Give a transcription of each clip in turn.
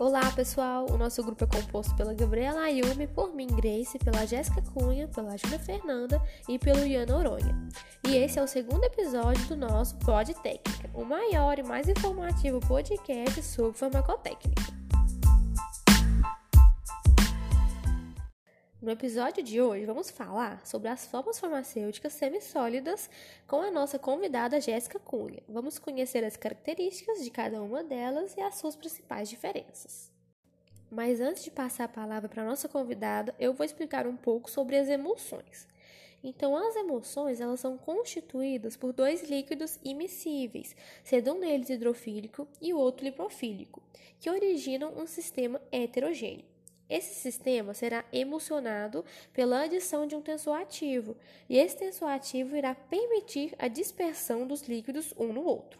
Olá pessoal, o nosso grupo é composto pela Gabriela Ayumi, por mim Grace, pela Jéssica Cunha, pela Júlia Fernanda e pelo Ian Noronha. E esse é o segundo episódio do nosso Pod Técnica, o maior e mais informativo podcast sobre farmacotécnica. No episódio de hoje, vamos falar sobre as formas farmacêuticas semissólidas com a nossa convidada Jéssica Cunha. Vamos conhecer as características de cada uma delas e as suas principais diferenças. Mas antes de passar a palavra para a nossa convidada, eu vou explicar um pouco sobre as emulsões. Então, as emulsões elas são constituídas por dois líquidos imissíveis, sendo um deles hidrofílico e o outro liprofílico, que originam um sistema heterogêneo. Esse sistema será emulsionado pela adição de um tensor ativo, e esse tensor ativo irá permitir a dispersão dos líquidos um no outro.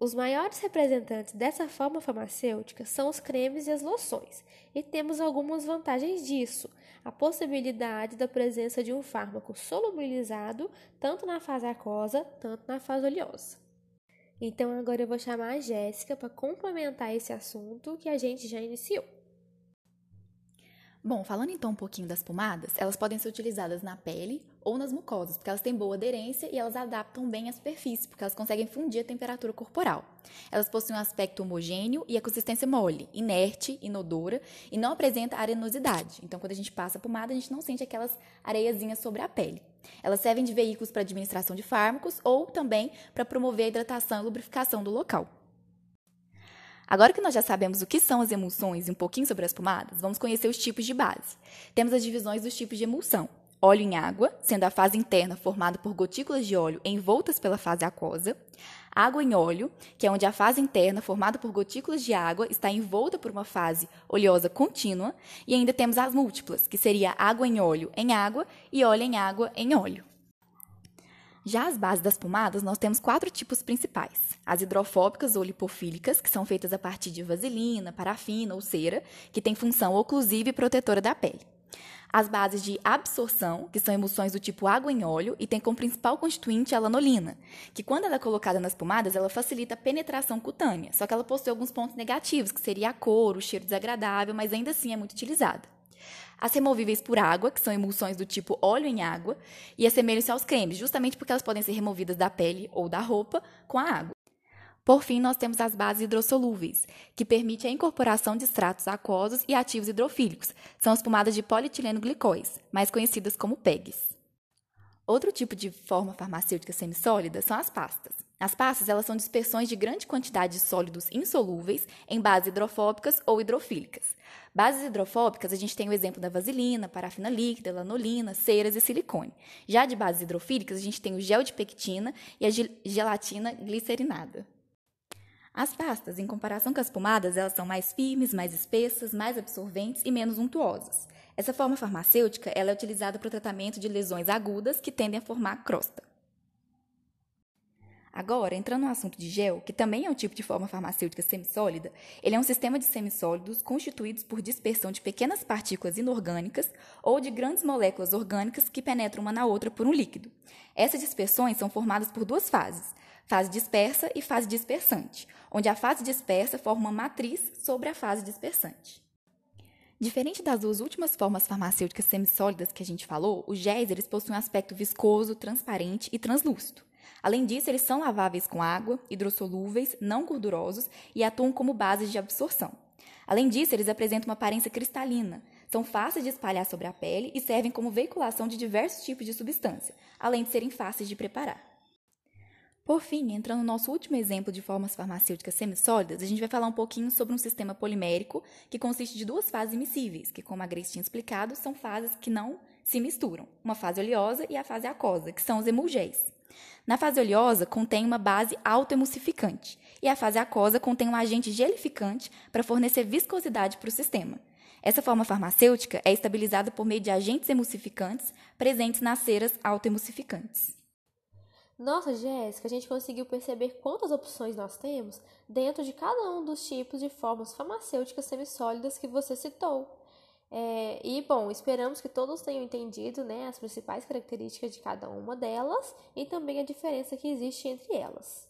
Os maiores representantes dessa forma farmacêutica são os cremes e as loções, e temos algumas vantagens disso. A possibilidade da presença de um fármaco solubilizado tanto na fase aquosa, tanto na fase oleosa. Então agora eu vou chamar a Jéssica para complementar esse assunto que a gente já iniciou. Bom, falando então um pouquinho das pomadas, elas podem ser utilizadas na pele ou nas mucosas, porque elas têm boa aderência e elas adaptam bem à superfície, porque elas conseguem fundir a temperatura corporal. Elas possuem um aspecto homogêneo e a consistência mole, inerte, inodora e não apresenta arenosidade. Então, quando a gente passa a pomada, a gente não sente aquelas areiazinhas sobre a pele. Elas servem de veículos para administração de fármacos ou também para promover a hidratação e lubrificação do local. Agora que nós já sabemos o que são as emulsões e um pouquinho sobre as pomadas, vamos conhecer os tipos de base. Temos as divisões dos tipos de emulsão. Óleo em água, sendo a fase interna formada por gotículas de óleo envoltas pela fase aquosa. Água em óleo, que é onde a fase interna, formada por gotículas de água, está envolta por uma fase oleosa contínua. E ainda temos as múltiplas, que seria água em óleo em água e óleo em água em óleo. Já as bases das pomadas, nós temos quatro tipos principais. As hidrofóbicas ou lipofílicas, que são feitas a partir de vaselina, parafina ou cera, que tem função oclusiva e protetora da pele. As bases de absorção, que são emulsões do tipo água em óleo e tem como principal constituinte a lanolina, que quando ela é colocada nas pomadas, ela facilita a penetração cutânea, só que ela possui alguns pontos negativos, que seria a cor, o cheiro desagradável, mas ainda assim é muito utilizada. As removíveis por água, que são emulsões do tipo óleo em água, e assemelham-se aos cremes, justamente porque elas podem ser removidas da pele ou da roupa com a água. Por fim, nós temos as bases hidrossolúveis, que permitem a incorporação de extratos aquosos e ativos hidrofílicos. São as pomadas de polietileno glicóis, mais conhecidas como PEGs. Outro tipo de forma farmacêutica semissólida são as pastas. As pastas elas são dispersões de grande quantidade de sólidos insolúveis em bases hidrofóbicas ou hidrofílicas. Bases hidrofóbicas, a gente tem o exemplo da vaselina, parafina líquida, lanolina, ceras e silicone. Já de bases hidrofílicas, a gente tem o gel de pectina e a gelatina glicerinada. As pastas, em comparação com as pomadas, elas são mais firmes, mais espessas, mais absorventes e menos untuosas. Essa forma farmacêutica ela é utilizada para o tratamento de lesões agudas que tendem a formar crosta. Agora, entrando no assunto de gel, que também é um tipo de forma farmacêutica semissólida, ele é um sistema de semissólidos constituídos por dispersão de pequenas partículas inorgânicas ou de grandes moléculas orgânicas que penetram uma na outra por um líquido. Essas dispersões são formadas por duas fases, fase dispersa e fase dispersante, onde a fase dispersa forma uma matriz sobre a fase dispersante. Diferente das duas últimas formas farmacêuticas semissólidas que a gente falou, os géis eles possuem um aspecto viscoso, transparente e translúcido. Além disso, eles são laváveis com água, hidrossolúveis, não gordurosos e atuam como bases de absorção. Além disso, eles apresentam uma aparência cristalina, são fáceis de espalhar sobre a pele e servem como veiculação de diversos tipos de substância, além de serem fáceis de preparar. Por fim, entrando no nosso último exemplo de formas farmacêuticas semissólidas, a gente vai falar um pouquinho sobre um sistema polimérico que consiste de duas fases imissíveis, que, como a Grace tinha explicado, são fases que não se misturam, uma fase oleosa e a fase aquosa, que são os emulgéis. Na fase oleosa, contém uma base autoemulsificante, e a fase aquosa contém um agente gelificante para fornecer viscosidade para o sistema. Essa forma farmacêutica é estabilizada por meio de agentes emulsificantes presentes nas ceras autoemulsificantes. Nossa, Jéssica, a gente conseguiu perceber quantas opções nós temos dentro de cada um dos tipos de formas farmacêuticas semissólidas que você citou. É, e bom, esperamos que todos tenham entendido né, as principais características de cada uma delas e também a diferença que existe entre elas.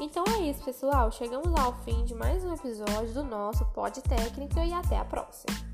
Então é isso, pessoal. Chegamos ao fim de mais um episódio do nosso Pod Técnica e até a próxima.